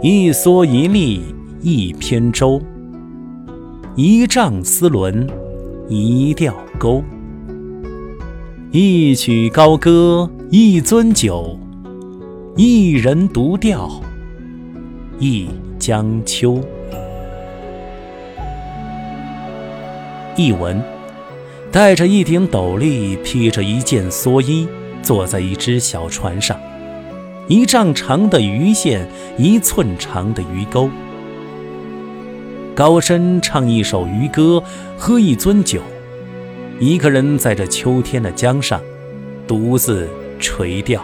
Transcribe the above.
一蓑一笠一扁舟，一丈丝纶一钓钩。一曲高歌一樽酒，一人独钓一江秋。译文：戴着一顶斗笠，披着一件蓑衣，坐在一只小船上，一丈长的鱼线，一寸长的鱼钩。高深唱一首渔歌，喝一樽酒。一个人在这秋天的江上，独自垂钓。